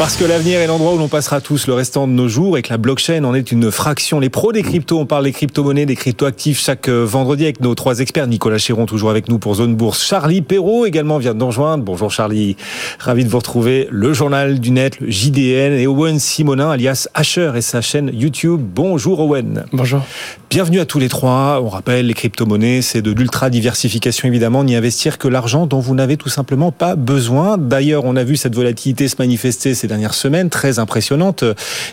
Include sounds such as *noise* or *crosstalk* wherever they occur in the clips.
Parce que l'avenir est l'endroit où l'on passera tous le restant de nos jours et que la blockchain en est une fraction. Les pros des cryptos, on parle des crypto-monnaies, des crypto-actifs chaque euh, vendredi avec nos trois experts. Nicolas Chéron, toujours avec nous pour Zone Bourse. Charlie Perrault également vient de nous rejoindre. Bonjour Charlie. Ravi de vous retrouver. Le journal du net, le JDN et Owen Simonin, alias Asher et sa chaîne YouTube. Bonjour Owen. Bonjour. Bienvenue à tous les trois. On rappelle, les crypto-monnaies, c'est de l'ultra-diversification évidemment, n'y investir que l'argent dont vous n'avez tout simplement pas besoin. D'ailleurs, on a vu cette volatilité se manifester ces dernières semaines, très impressionnante.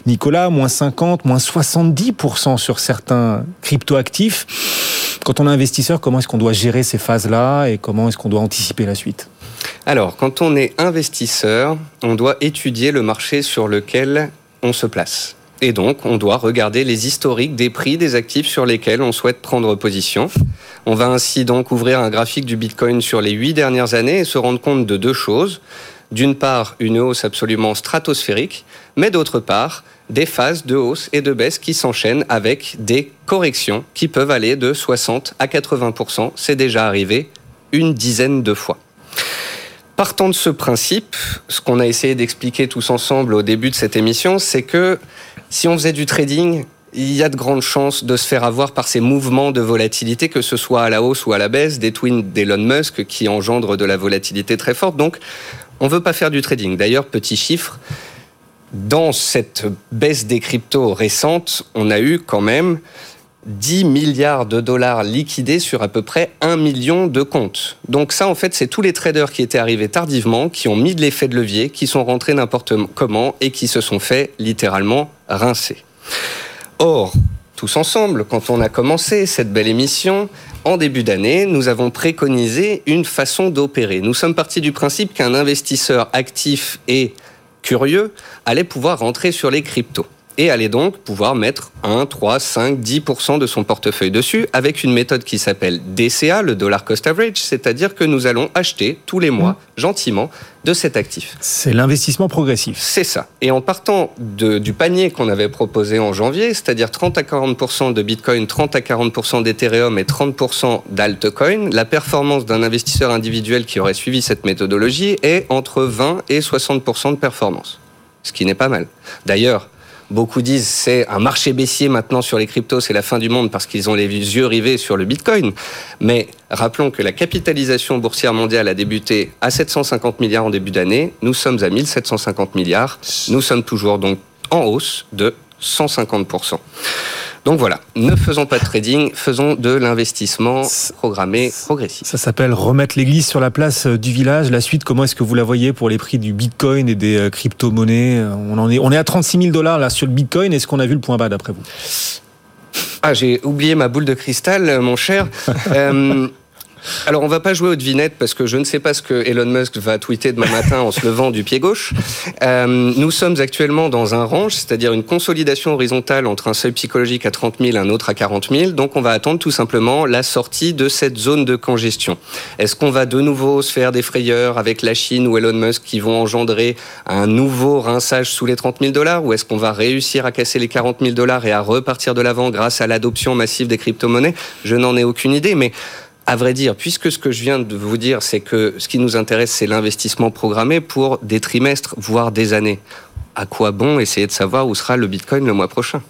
Nicolas, moins 50, moins 70% sur certains crypto-actifs. Quand on est investisseur, comment est-ce qu'on doit gérer ces phases-là et comment est-ce qu'on doit anticiper la suite? Alors, quand on est investisseur, on doit étudier le marché sur lequel on se place. Et donc, on doit regarder les historiques des prix des actifs sur lesquels on souhaite prendre position. On va ainsi donc ouvrir un graphique du Bitcoin sur les huit dernières années et se rendre compte de deux choses d'une part une hausse absolument stratosphérique, mais d'autre part des phases de hausse et de baisse qui s'enchaînent avec des corrections qui peuvent aller de 60 à 80% C'est déjà arrivé une dizaine de fois. Partant de ce principe, ce qu'on a essayé d'expliquer tous ensemble au début de cette émission, c'est que si on faisait du trading, il y a de grandes chances de se faire avoir par ces mouvements de volatilité, que ce soit à la hausse ou à la baisse, des twins d'Elon Musk qui engendrent de la volatilité très forte. Donc, on ne veut pas faire du trading. D'ailleurs, petit chiffre, dans cette baisse des cryptos récente, on a eu quand même 10 milliards de dollars liquidés sur à peu près 1 million de comptes. Donc ça, en fait, c'est tous les traders qui étaient arrivés tardivement, qui ont mis de l'effet de levier, qui sont rentrés n'importe comment et qui se sont fait littéralement rincer. Or, tous ensemble, quand on a commencé cette belle émission, en début d'année, nous avons préconisé une façon d'opérer. Nous sommes partis du principe qu'un investisseur actif et curieux allait pouvoir rentrer sur les cryptos et allait donc pouvoir mettre 1, 3, 5, 10% de son portefeuille dessus avec une méthode qui s'appelle DCA, le dollar cost average, c'est-à-dire que nous allons acheter tous les mois, mmh. gentiment, de cet actif. C'est l'investissement progressif. C'est ça. Et en partant du panier qu'on avait proposé en janvier, c'est-à-dire 30 à 40% de Bitcoin, 30 à 40% d'Ethereum et 30% d'altcoin, la performance d'un investisseur individuel qui aurait suivi cette méthodologie est entre 20 et 60% de performance. Ce qui n'est pas mal. D'ailleurs, Beaucoup disent c'est un marché baissier maintenant sur les cryptos, c'est la fin du monde parce qu'ils ont les yeux rivés sur le Bitcoin. Mais rappelons que la capitalisation boursière mondiale a débuté à 750 milliards en début d'année. Nous sommes à 1750 milliards. Nous sommes toujours donc en hausse de 150%. Donc voilà, ne faisons pas de trading, faisons de l'investissement programmé progressif. Ça s'appelle remettre l'église sur la place euh, du village. La suite, comment est-ce que vous la voyez pour les prix du Bitcoin et des euh, crypto-monnaies on, en est, on est à 36 000 dollars là sur le Bitcoin. Est-ce qu'on a vu le point bas d'après vous? Ah, j'ai oublié ma boule de cristal, mon cher. *laughs* euh, alors, on va pas jouer aux devinettes parce que je ne sais pas ce que Elon Musk va tweeter demain matin en se levant du pied gauche. Euh, nous sommes actuellement dans un range, c'est-à-dire une consolidation horizontale entre un seuil psychologique à 30 000 et un autre à 40 000. Donc, on va attendre tout simplement la sortie de cette zone de congestion. Est-ce qu'on va de nouveau se faire des frayeurs avec la Chine ou Elon Musk qui vont engendrer un nouveau rinçage sous les 30 000 dollars? Ou est-ce qu'on va réussir à casser les 40 000 dollars et à repartir de l'avant grâce à l'adoption massive des crypto-monnaies? Je n'en ai aucune idée, mais à vrai dire, puisque ce que je viens de vous dire, c'est que ce qui nous intéresse, c'est l'investissement programmé pour des trimestres, voire des années. À quoi bon essayer de savoir où sera le Bitcoin le mois prochain?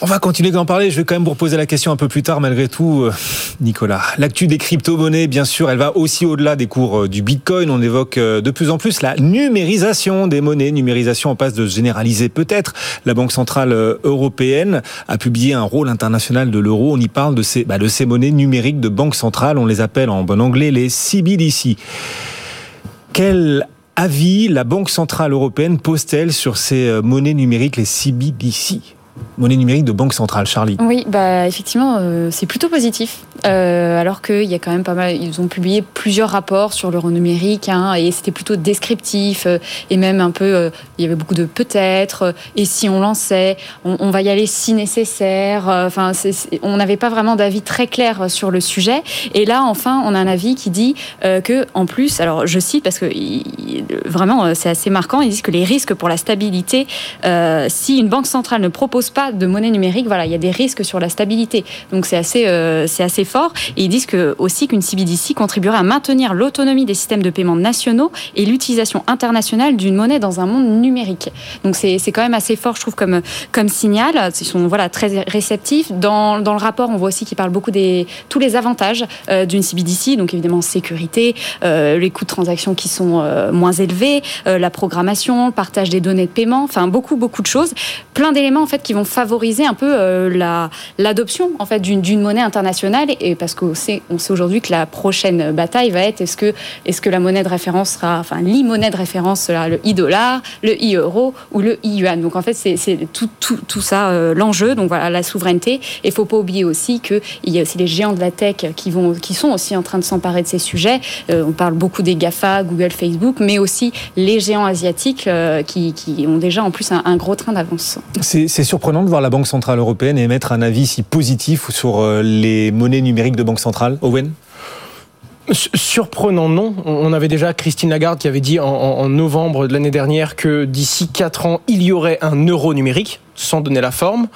On va continuer d'en parler. Je vais quand même vous reposer la question un peu plus tard, malgré tout, euh, Nicolas. L'actu des crypto-monnaies, bien sûr, elle va aussi au-delà des cours euh, du Bitcoin. On évoque euh, de plus en plus la numérisation des monnaies. Numérisation en passe de se généraliser peut-être. La Banque centrale européenne a publié un rôle international de l'euro. On y parle de ces, bah, de ces monnaies numériques de banque centrale. On les appelle en bon anglais les CBDC. Quel avis la Banque centrale européenne pose-t-elle sur ces monnaies numériques, les CBDC monnaie numérique de banque centrale, Charlie. Oui, bah effectivement, euh, c'est plutôt positif. Euh, alors qu'il y a quand même pas mal, ils ont publié plusieurs rapports sur l'euro numérique, hein, et c'était plutôt descriptif, euh, et même un peu, il y avait beaucoup de peut-être, et si on lançait, on, va y aller si nécessaire. Enfin, on n'avait pas vraiment d'avis très clair sur le sujet. Et là, enfin, on a un avis qui dit que, en plus, alors je cite parce que vraiment c'est assez marquant, ils disent que les risques pour la stabilité, si une banque centrale ne propose pas de monnaie numérique, voilà, il y a des risques sur la stabilité. Donc c'est assez, euh, assez fort. Et ils disent que, aussi qu'une CBDC contribuerait à maintenir l'autonomie des systèmes de paiement nationaux et l'utilisation internationale d'une monnaie dans un monde numérique. Donc c'est quand même assez fort, je trouve, comme, comme signal. Ils sont voilà, très réceptifs. Dans, dans le rapport, on voit aussi qu'ils parlent beaucoup des tous les avantages euh, d'une CBDC, donc évidemment sécurité, euh, les coûts de transaction qui sont moins élevés, la programmation, le partage des données de paiement, enfin beaucoup beaucoup de choses, plein d'éléments en fait qui vont favoriser un peu la l'adoption en fait d'une monnaie internationale et parce qu'on sait on sait aujourd'hui que la prochaine bataille va être est-ce que est-ce que la monnaie de référence sera enfin l'e-monnaie de référence sera le e-dollar, le e-euro ou le e-yuan. Donc en fait c'est tout, tout, tout ça l'enjeu donc voilà la souveraineté et faut pas oublier aussi que il y a aussi les géants de la tech qui, vont, qui sont aussi en train de s'emparer de ces sujets. Euh, on parle beaucoup des GAFA, Google, Facebook, mais aussi les géants asiatiques euh, qui, qui, ont déjà en plus un, gros train d'avance. C'est surprenant de voir la Banque Centrale Européenne émettre un avis si positif sur euh, les monnaies numériques de Banque Centrale. Owen? Surprenant, non. On avait déjà Christine Lagarde qui avait dit en, en novembre de l'année dernière que d'ici 4 ans, il y aurait un euro numérique, sans donner la forme.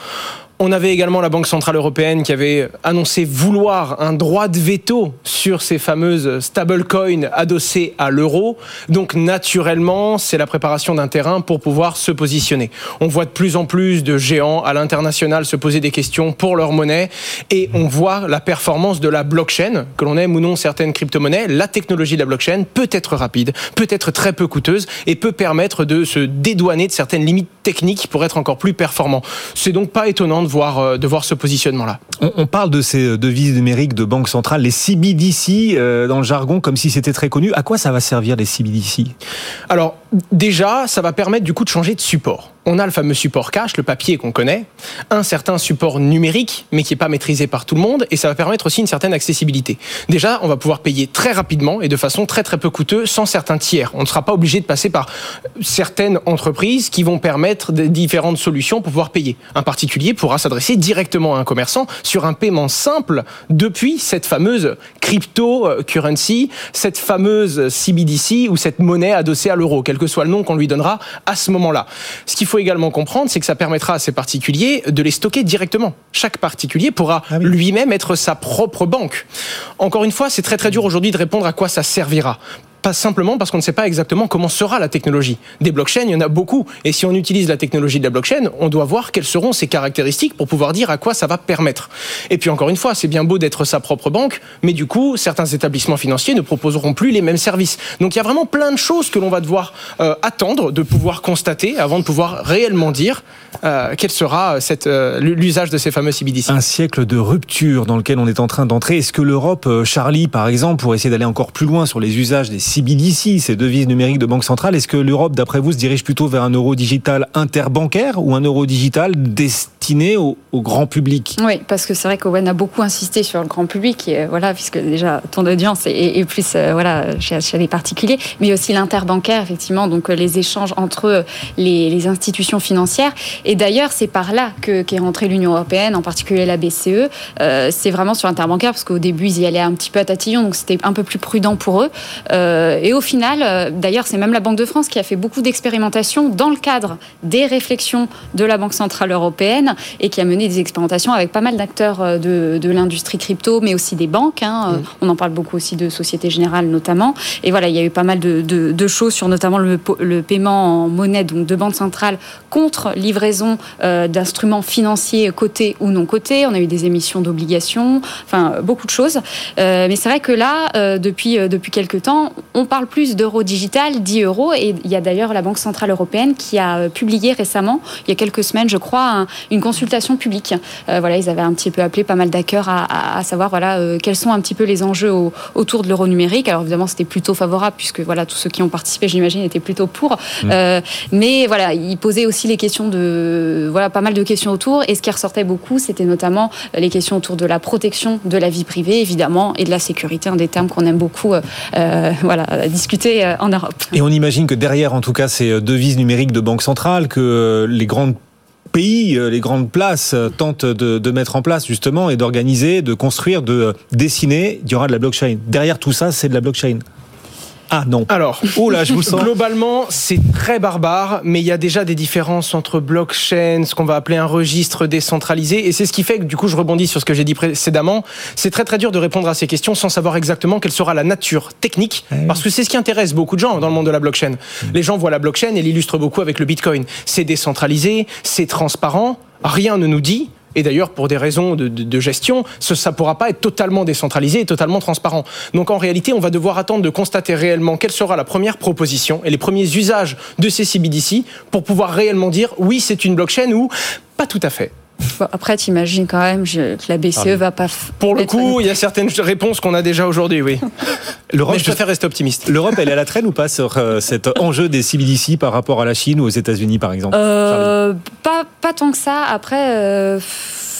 On avait également la Banque Centrale Européenne qui avait annoncé vouloir un droit de veto sur ces fameuses stablecoins adossées à l'euro. Donc naturellement, c'est la préparation d'un terrain pour pouvoir se positionner. On voit de plus en plus de géants à l'international se poser des questions pour leur monnaie et on voit la performance de la blockchain, que l'on aime ou non certaines crypto-monnaies. La technologie de la blockchain peut être rapide, peut être très peu coûteuse et peut permettre de se dédouaner de certaines limites techniques pour être encore plus performant. C'est donc pas étonnant de voir, euh, de voir ce positionnement-là. On, parle de ces devises numériques de banque centrale, les CBDC euh, dans le jargon, comme si c'était très connu. À quoi ça va servir les CBDC Alors déjà, ça va permettre du coup de changer de support on a le fameux support cash, le papier qu'on connaît, un certain support numérique, mais qui n'est pas maîtrisé par tout le monde, et ça va permettre aussi une certaine accessibilité. Déjà, on va pouvoir payer très rapidement et de façon très très peu coûteuse sans certains tiers. On ne sera pas obligé de passer par certaines entreprises qui vont permettre des différentes solutions pour pouvoir payer. Un particulier pourra s'adresser directement à un commerçant sur un paiement simple depuis cette fameuse crypto-currency, cette fameuse CBDC ou cette monnaie adossée à l'euro, quel que soit le nom qu'on lui donnera à ce moment-là. Ce qu'il faut également comprendre, c'est que ça permettra à ces particuliers de les stocker directement. Chaque particulier pourra ah lui-même être sa propre banque. Encore une fois, c'est très très dur aujourd'hui de répondre à quoi ça servira simplement parce qu'on ne sait pas exactement comment sera la technologie. Des blockchains, il y en a beaucoup. Et si on utilise la technologie de la blockchain, on doit voir quelles seront ses caractéristiques pour pouvoir dire à quoi ça va permettre. Et puis encore une fois, c'est bien beau d'être sa propre banque, mais du coup, certains établissements financiers ne proposeront plus les mêmes services. Donc il y a vraiment plein de choses que l'on va devoir euh, attendre de pouvoir constater avant de pouvoir réellement dire euh, quel sera euh, l'usage de ces fameux CBDC. Un siècle de rupture dans lequel on est en train d'entrer. Est-ce que l'Europe, Charlie, par exemple, pour essayer d'aller encore plus loin sur les usages des CBDC, ces devises numériques de banque centrale. Est-ce que l'Europe, d'après vous, se dirige plutôt vers un euro digital interbancaire ou un euro digital destiné au, grand public? Oui, parce que c'est vrai qu'Owen a beaucoup insisté sur le grand public, euh, voilà, puisque déjà ton audience est, plus euh, voilà, chez, les particuliers, mais aussi l'interbancaire, effectivement, donc euh, les échanges entre les, institutions financières. Et d'ailleurs, c'est par là qu'est rentrée l'Union européenne, en particulier la BCE. c'est vraiment sur l'interbancaire, parce qu'au début, ils y allaient un petit peu à tatillon, donc c'était un peu plus prudent pour eux. Et au final, euh, d'ailleurs, c'est même la Banque de France qui a fait beaucoup d'expérimentations dans le cadre des réflexions de la Banque Centrale Européenne et qui a mené des expérimentations avec pas mal d'acteurs euh, de, l'industrie crypto, mais aussi des banques. Hein. On en parle beaucoup aussi de Société Générale notamment. Et voilà, il y a eu pas mal de, choses sur notamment le, paiement en monnaie donc de banque centrale contre livraison d'instruments financiers cotés ou non cotés. On a eu des émissions d'obligations, enfin beaucoup de choses. mais c'est vrai que là, depuis, depuis quelques temps, on parle plus d'euro digital, 10 euros. Et il y a d'ailleurs la Banque Centrale Européenne qui a euh, publié récemment, il y a quelques semaines, je crois, une consultation publique. Euh, voilà, ils avaient un petit peu appelé pas mal d'acteurs à, savoir voilà, euh, quels sont un petit peu les enjeux autour de l'euro numérique. Alors évidemment, c'était plutôt favorable puisque voilà, tous ceux qui ont participé, j'imagine, étaient plutôt pour. Mmh. mais voilà, ils posaient aussi les questions de. Voilà, pas mal de questions autour. Et ce qui ressortait beaucoup, c'était notamment les questions autour de la protection de la vie privée, évidemment, et de la sécurité, un des termes qu'on aime beaucoup. voilà, discuter euh, en Europe. Et on imagine que derrière, en tout cas, ces euh, devises numériques de banque centrale, que euh, les grands pays, les grandes places tentent de, mettre en place justement et d'organiser, de construire, de dessiner, il y aura de la blockchain. Derrière tout ça, c'est de la blockchain. Ah non. Alors, oh là, je vous sens. Globalement, c'est très barbare, mais il y a déjà des différences entre blockchain, ce qu'on va appeler un registre décentralisé, et c'est ce qui fait que du coup, je rebondis sur ce que j'ai dit précédemment. C'est très très dur de répondre à ces questions sans savoir exactement quelle sera la nature technique, Ah oui. parce que c'est ce qui intéresse beaucoup de gens dans le monde de la blockchain. Les gens voient la blockchain et l'illustrent beaucoup avec le Bitcoin. C'est décentralisé, c'est transparent, rien ne nous dit. Et d'ailleurs, pour des raisons de, gestion, ça ne pourra pas être totalement décentralisé et totalement transparent. Donc en réalité, on va devoir attendre de constater réellement quelle sera la première proposition et les premiers usages de ces CBDC pour pouvoir réellement dire oui, c'est une blockchain ou pas tout à fait. Bon, après, t'imagines quand même je- que la BCE va pas. Pour le coup, il y a certaines réponses qu'on a déjà aujourd'hui, oui. *laughs* L'Europe, Mais je préfère rester optimiste. L'Europe, elle est à la traîne ou pas sur euh, cet enjeu des CBDC par rapport à la Chine ou aux États-Unis, par exemple? Euh, pas, pas tant que ça. Après, euh,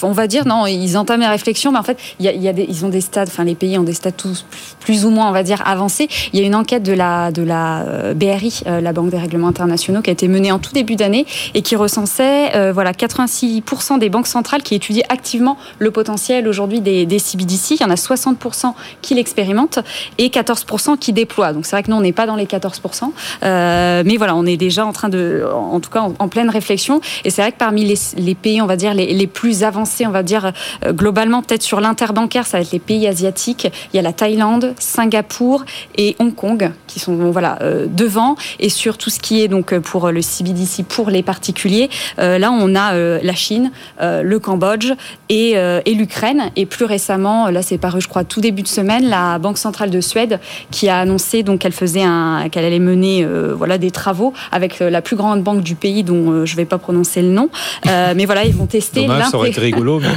on va dire, non, ils entament les réflexions, mais en fait, y a, des, ils ont des stades, enfin, les pays ont des stades tous plus ou moins, on va dire, avancés. Il y a une enquête de la, la euh, BRI, euh, la Banque des règlements internationaux, qui a été menée en tout début d'année et qui recensait euh, voilà, 86% des banques centrales qui étudient activement le potentiel aujourd'hui des, CBDC. Il y en a 60% qui l'expérimentent et 14% qui déploient. Donc c'est vrai que nous, on n'est pas dans les 14%. Euh, mais voilà, on est déjà en train de, en tout cas, en, pleine réflexion. Et c'est vrai que parmi les, pays, on va dire, les plus avancés, on va dire, euh, globalement, peut-être sur l'interbancaire, ça va être les pays asiatiques. Il y a la Thaïlande, Singapour et Hong Kong qui sont voilà, euh, devant. Et sur tout ce qui est donc euh, pour le CBDC, pour les particuliers, là, on a la Chine, le Cambodge et, et l'Ukraine. Et plus récemment, là, c'est paru, je crois, tout début de semaine, la Banque centrale de Suède qui a annoncé donc qu'elle faisait un, qu'elle allait mener euh, voilà des travaux avec la plus grande banque du pays dont euh, je vais pas prononcer le nom, Euh, mais voilà, ils vont tester Dommage, ça aurait l'inté- été rigolo. mais-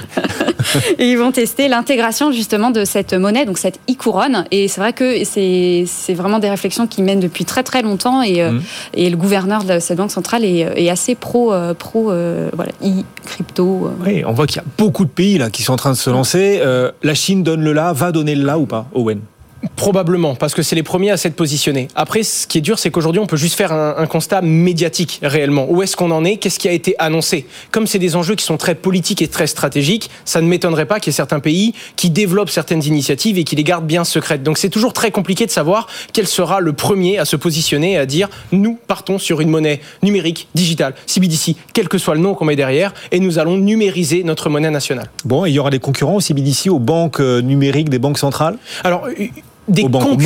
*laughs* et ils vont tester l'intégration justement de cette monnaie, donc cette e-couronne. Et c'est vrai que c'est c'est vraiment des réflexions qui mènent depuis très très longtemps. Et, euh, Mhm. et le gouverneur de cette banque centrale est, est assez pro, euh, pro euh, voilà, e-crypto. euh. Oui, on voit qu'il y a beaucoup de pays là qui sont en train de se lancer. Euh, la Chine donne le là, va donner le là ou pas, Owen? Probablement, parce que c'est les premiers à s'être positionnés. Après, ce qui est dur, c'est qu'aujourd'hui, on peut juste faire un, un constat médiatique réellement. Où est-ce qu'on en est? Qu'est-ce qui a été annoncé? Comme c'est des enjeux qui sont très politiques et très stratégiques, ça ne m'étonnerait pas qu'il y ait certains pays qui développent certaines initiatives et qui les gardent bien secrètes. Donc c'est toujours très compliqué de savoir quel sera le premier à se positionner et à dire nous partons sur une monnaie numérique, digitale, CBDC, quel que soit le nom qu'on met derrière, et nous allons numériser notre monnaie nationale. Bon, et il y aura des concurrents aussi CBDC aux banques euh, numériques des banques centrales? Alors, des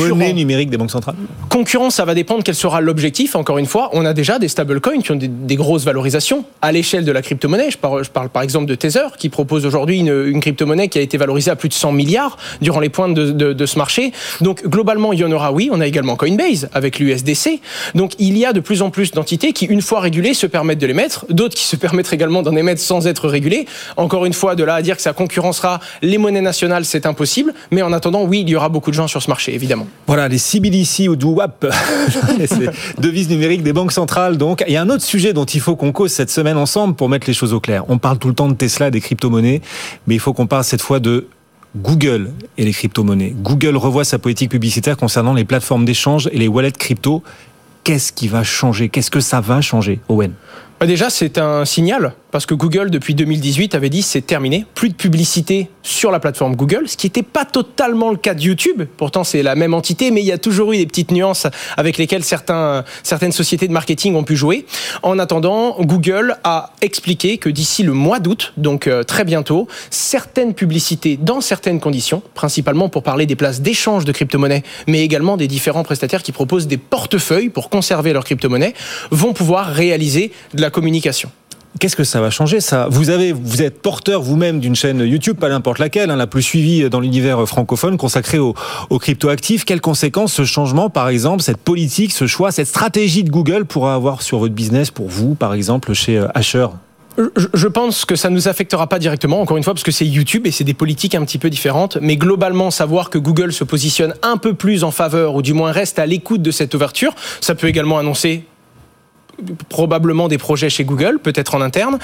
monnaies numériques des banques centrales Concurrence, ça va dépendre quel sera l'objectif. Encore une fois, on a déjà des stablecoins qui ont des, des grosses valorisations à l'échelle de la crypto-monnaie. Je parle, je parle par exemple de Tether, qui propose aujourd'hui une, une crypto-monnaie qui a été valorisée à plus de 100 milliards durant les pointes de, de- de ce marché. Donc globalement, il y en aura, oui. On a également Coinbase avec l'USDC. Donc il y a de plus en plus d'entités qui, une fois régulées, se permettent de les mettre. D'autres qui se permettent également d'en émettre sans être régulées. Encore une fois, de là à dire que ça concurrencera les monnaies nationales, c'est impossible. Mais en attendant, oui, il y aura beaucoup de gens sur ce marché, évidemment. Voilà, les CBDC ou du WAP, c'est *laughs* devises numériques des banques centrales. Donc, il y a un autre sujet dont il faut qu'on cause cette semaine ensemble pour mettre les choses au clair. On parle tout le temps de Tesla, des crypto-monnaies, mais il faut qu'on parle cette fois de Google et les crypto-monnaies. Google revoit sa politique publicitaire concernant les plateformes d'échange et les wallets crypto. Qu'est-ce qui va changer? Qu'est-ce que ça va changer, Owen? Bah Déjà, c'est un signal, parce que Google, depuis 2018, avait dit c'est terminé, plus de publicité sur la plateforme Google, ce qui n'était pas totalement le cas de YouTube. Pourtant, c'est la même entité, mais il y a toujours eu des petites nuances avec lesquelles certaines sociétés de marketing ont pu jouer. En attendant, Google a expliqué que d'ici le mois d'août, donc euh, très bientôt, certaines publicités dans certaines conditions, principalement pour parler des places d'échange de crypto-monnaies, mais également des différents prestataires qui proposent des portefeuilles pour conserver leurs crypto-monnaies, vont pouvoir réaliser de la communication. Qu'est-ce que ça va changer ça? Vous avez, vous êtes porteur vous-même d'une chaîne YouTube, pas n'importe laquelle, hein, la plus suivie dans l'univers francophone, consacrée aux, aux cryptoactifs. Quelles conséquences ce changement, par exemple, cette politique, ce choix, cette stratégie de Google pourra avoir sur votre business, pour vous, par exemple, chez euh, Asher? Je, je pense que ça ne nous affectera pas directement, encore une fois, parce que c'est YouTube et c'est des politiques un petit peu différentes. Mais globalement, savoir que Google se positionne un peu plus en faveur, ou du moins reste à l'écoute de cette ouverture, ça peut également annoncer probablement des projets chez Google, peut-être en interne.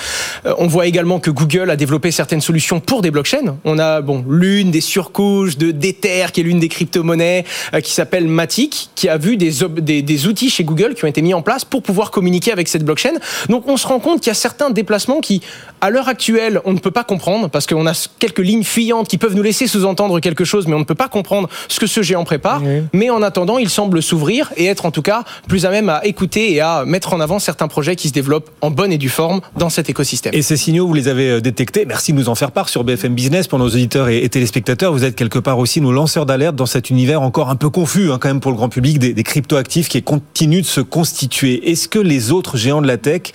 Euh, on voit également que Google a développé certaines solutions pour des blockchains. On a bon l'une des surcouches de d'Ether, qui est l'une des crypto-monnaies, euh, qui s'appelle Matic, qui a vu des, des, des outils chez Google qui ont été mis en place pour pouvoir communiquer avec cette blockchain. Donc on se rend compte qu'il y a certains déplacements qui À l'heure actuelle, on ne peut pas comprendre parce qu'on a quelques lignes fuyantes qui peuvent nous laisser sous-entendre quelque chose, mais on ne peut pas comprendre ce que ce géant prépare. Mais en attendant, il semble s'ouvrir et être en tout cas plus à même à écouter et à mettre en avant certains projets qui se développent en bonne et due forme dans cet écosystème. Et ces signaux, vous les avez euh, détectés. Merci de nous en faire part sur BFM Business pour nos auditeurs et, téléspectateurs. Vous êtes quelque part aussi nos lanceurs d'alerte dans cet univers encore un peu confus, hein, quand même pour le grand public, des, des cryptoactifs qui continuent de se constituer. Est-ce que les autres géants de la tech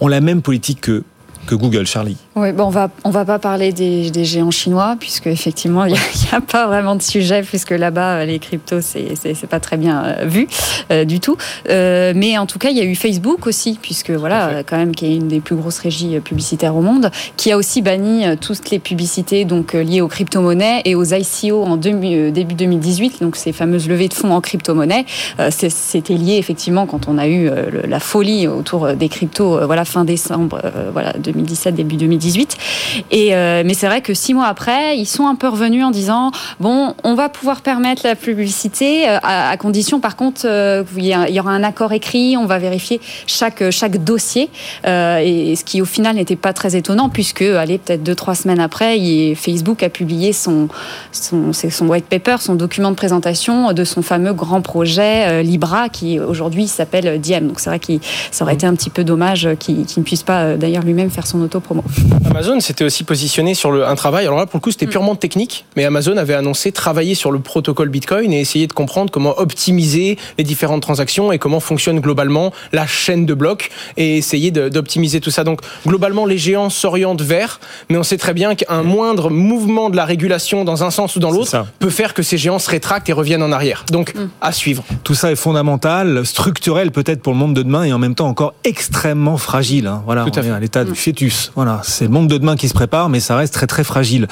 ont la même politique que que Google, Charlie. Oui, bon, on va on va pas parler des, des géants chinois puisque effectivement il n'y a, a, pas vraiment de sujet puisque là-bas les cryptos c'est c'est pas très bien euh, vu euh, du tout. Euh, mais en tout cas il y a eu Facebook aussi puisque voilà quand même qui est une des plus grosses régies publicitaires au monde qui a aussi banni toutes les publicités donc liées aux crypto-monnaies et aux ICO en début, début 2018 donc ces fameuses levées de fonds en crypto-monnaie. C'était lié effectivement quand on a eu la folie autour des cryptos voilà fin décembre voilà 2017, début 2018. Et, euh, mais c'est vrai que six mois après, ils sont un peu revenus en disant bon, on va pouvoir permettre la publicité euh, à, à, condition, par contre, euh, il y aura un accord écrit, on va vérifier chaque, chaque dossier. Et, ce qui, au final, n'était pas très étonnant, puisque, allez, peut-être deux, trois semaines après, il, Facebook a publié son, son, son white paper, son document de présentation de son fameux grand projet Libra, qui aujourd'hui s'appelle Diem. Donc c'est vrai que ça aurait été un petit peu dommage qu'il qu ne puisse pas, d'ailleurs, lui-même faire son auto-promo. Amazon s'était aussi positionné sur le, un travail, alors là pour le coup c'était purement technique, mais Amazon avait annoncé travailler sur le protocole Bitcoin et essayer de comprendre comment optimiser les différentes transactions et comment fonctionne globalement la chaîne de blocs et essayer d'optimiser tout ça. Donc globalement les géants s'orientent vers, mais on sait très bien qu'un moindre mouvement de la régulation dans un sens ou dans l'autre peut faire que ces géants se rétractent et reviennent en arrière. Donc mm. à suivre. Tout ça est fondamental, structurel peut-être pour le monde de demain et en même temps encore extrêmement fragile. Hein. Voilà, Tout on à, est à l'état du Voilà, c'est le monde de demain qui se prépare, mais ça reste très très fragile.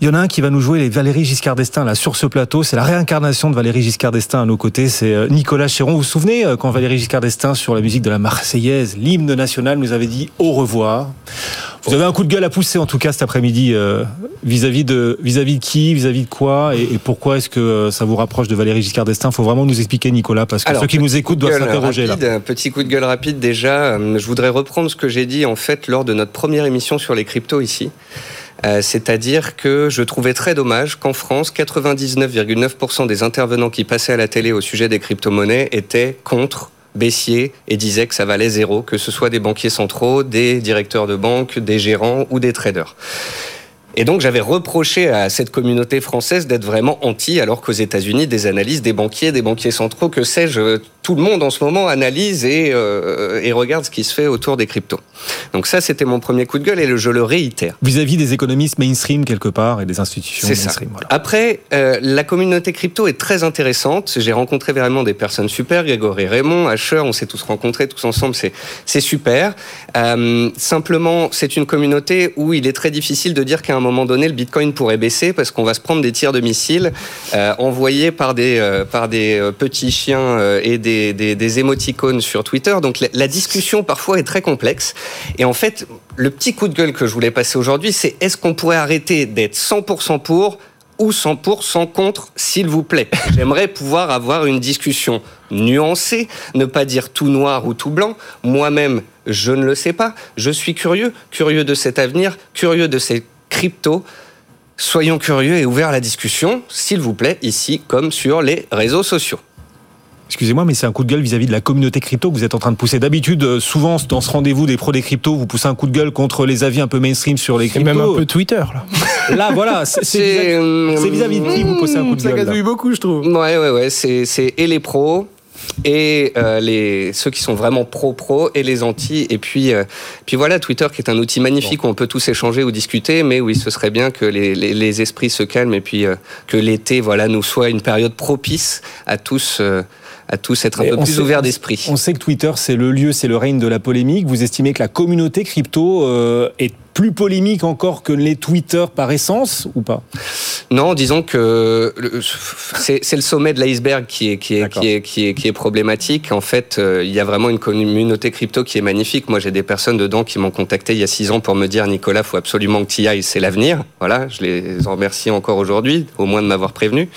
Il y en a un qui va nous jouer les Valérie Giscard d'Estaing là sur ce plateau. C'est la réincarnation de Valérie Giscard d'Estaing à nos côtés. C'est euh, Nicolas Chéron. Vous vous souvenez euh, quand Valérie Giscard d'Estaing sur la musique de la Marseillaise, l'hymne national, nous avait dit au revoir? Vous avez un coup de gueule à pousser en tout cas cet après-midi euh, vis-à-vis de vis-à-vis de qui, vis-à-vis de quoi et, et pourquoi est-ce que ça vous rapproche de Valérie Giscard d'Estaing? Faut vraiment nous expliquer Nicolas parce que Alors, ceux qui nous écoutent doivent s'interroger là. Un petit coup de gueule rapide déjà. Je voudrais reprendre ce que j'ai dit en fait lors de notre première émission sur les cryptos ici. Euh, C'est-à-dire que je trouvais très dommage qu'en France, 99,9% des intervenants qui passaient à la télé au sujet des crypto-monnaies étaient contre baissier et disait que ça valait zéro, que ce soit des banquiers centraux, des directeurs de banque, des gérants ou des traders. Et donc j'avais reproché à cette communauté française d'être vraiment anti, alors qu'aux États-Unis, des analyses, des banquiers, des banquiers centraux, que sais-je, tout le monde en ce moment analyse et, euh, et, regarde ce qui se fait autour des cryptos. Donc ça, c'était mon premier coup de gueule et je le réitère. Vis-à-vis -vis des économistes mainstream quelque part et des institutions C'est ça. Voilà. Après, euh, la communauté crypto est très intéressante. J'ai rencontré vraiment des personnes super, Grégory Raymond, Asher, on s'est tous rencontrés tous ensemble, c'est super. Euh, simplement, c'est une communauté où il est très difficile de dire qu'à un moment donné, le Bitcoin pourrait baisser parce qu'on va se prendre des tirs de missiles euh, envoyés par des, euh, des petits chiens et des, émoticônes sur Twitter. Donc la, la, discussion parfois est très complexe. Et en fait, le petit coup de gueule que je voulais passer aujourd'hui, c'est est-ce qu'on pourrait arrêter d'être 100% pour ou 100% contre, s'il vous plaît? J'aimerais pouvoir avoir une discussion nuancée, ne pas dire tout noir ou tout blanc. Moi-même, je ne le sais pas. Je suis curieux, curieux de cet avenir, curieux de ces cryptos. Soyons curieux et ouverts à la discussion, s'il vous plaît, ici comme sur les réseaux sociaux. Excusez-moi, mais c'est un coup de gueule vis-à-vis -vis de la communauté crypto que vous êtes en train de pousser. D'habitude, souvent, dans ce rendez-vous des pros des cryptos, vous poussez un coup de gueule contre les avis un peu mainstream sur les cryptos. même un peu Twitter, là. *laughs* Là, voilà, c'est vis-à-vis de qui vous poussez un coup de ça gueule. Ça gazouille beaucoup, je trouve. Ouais, ouais, ouais. C'est et les pros et euh, les ceux qui sont vraiment pro pro et les anti et puis euh, puis voilà Twitter qui est un outil magnifique bon. où on peut tous échanger ou discuter mais oui ce serait bien que les, les, les esprits se calment et puis euh, que l'été voilà nous soit une période propice à tous à tous être un Mais peu plus ouverts d'esprit. On sait que Twitter, c'est le lieu, c'est le règne de la polémique. Vous estimez que la communauté crypto est plus polémique encore que les Twitter par essence ou pas? Non, disons que c'est le sommet de l'iceberg qui est, qui, est, qui, est, qui, est, qui est problématique. En fait, euh, il y a vraiment une communauté crypto qui est magnifique. Moi, j'ai des personnes dedans qui m'ont contacté il y a six ans pour me dire Nicolas, faut absolument que tu y ailles, c'est l'avenir. Voilà, je les en remercie encore aujourd'hui, au moins de m'avoir prévenu.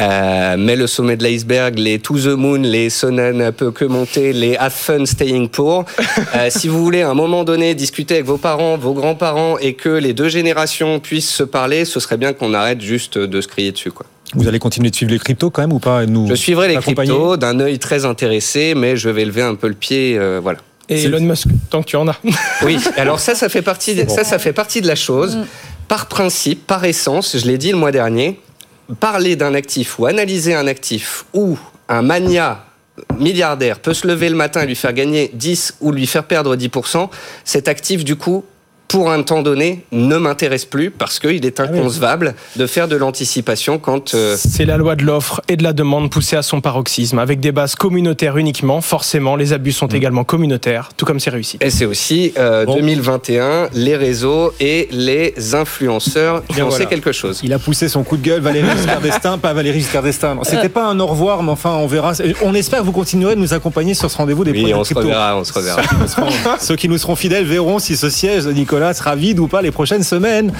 Euh, mais le sommet de l'iceberg, les To the Moon, les Sonnen un peu que monter, les Have Fun Staying Poor. Euh, si vous voulez à un moment donné discuter avec vos parents, vos grands-parents et que les deux générations puissent se parler, ce serait bien qu'on arrête juste de se crier dessus. Quoi. Vous allez continuer de suivre les cryptos quand même ou pas? Nous Je suivrai les cryptos d'un œil très intéressé, mais je vais lever un peu le pied, euh, voilà. Et Elon Musk, tant que tu en as. oui, alors ça, ça fait partie, de, ça, ça fait partie de la chose. Mm. Par principe, par essence, je l'ai dit le mois dernier, parler d'un actif ou analyser un actif ou un mania milliardaire peut se lever le matin et lui faire gagner 10 ou lui faire perdre 10%, cet actif, du coup, pour un temps donné, ne m'intéresse plus parce qu'il est ah inconcevable de faire de l'anticipation quand... Euh, C'est la loi de l'offre et de la demande poussée à son paroxysme. Avec des bases communautaires uniquement, forcément, les abus sont mm. également communautaires, tout comme c'est réussi. Et c'est aussi 2021, euh, les réseaux et les influenceurs qui ont fait quelque chose. Il a poussé son coup de gueule, Valérie Giscard d'Estaing, pas Valérie Giscard d'Estaing. C'était pas un au revoir, mais enfin, on verra. On espère que vous continuerez de nous accompagner sur ce rendez-vous des oui, on se reverra, on se reverra. Ceux qui nous seront fidèles verront si ce siège, Nicolas, sera vide ou pas les prochaines semaines.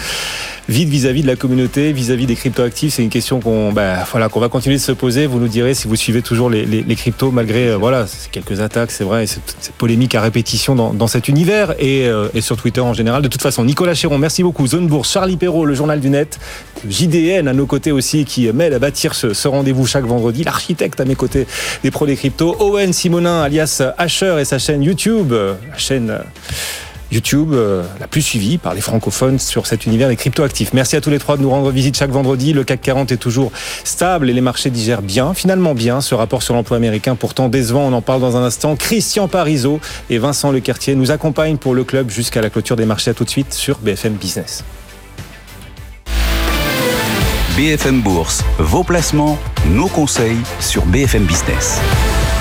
Vide vis-à-vis de la communauté, vis-à-vis des cryptoactifs, c'est une question qu'on ben, voilà, qu'on va continuer de se poser. Vous nous direz si vous suivez toujours les, les, cryptos, malgré euh, quelques attaques, c'est vrai, cette, polémique à répétition dans, dans cet univers et, euh, et, sur Twitter en général. De toute façon, Nicolas Chéron, merci beaucoup. Zone Bourse, Charlie Perrault, le journal du net, JDN à nos côtés aussi, qui m'aide à bâtir ce, ce rendez-vous chaque vendredi. L'architecte à mes côtés des pros des cryptos, Owen Simonin, alias Asher et sa chaîne YouTube, la chaîne YouTube, euh, la plus suivie par les francophones sur cet univers des cryptoactifs. Merci à tous les trois de nous rendre visite chaque vendredi. Le CAC 40 est toujours stable et les marchés digèrent bien, finalement bien, ce rapport sur l'emploi américain pourtant décevant. On en parle dans un instant. Christian Parizeau et Vincent Lequertier nous accompagnent pour le club jusqu'à la clôture des marchés. À tout de suite sur BFM Business. BFM Bourse, vos placements, nos conseils sur BFM Business.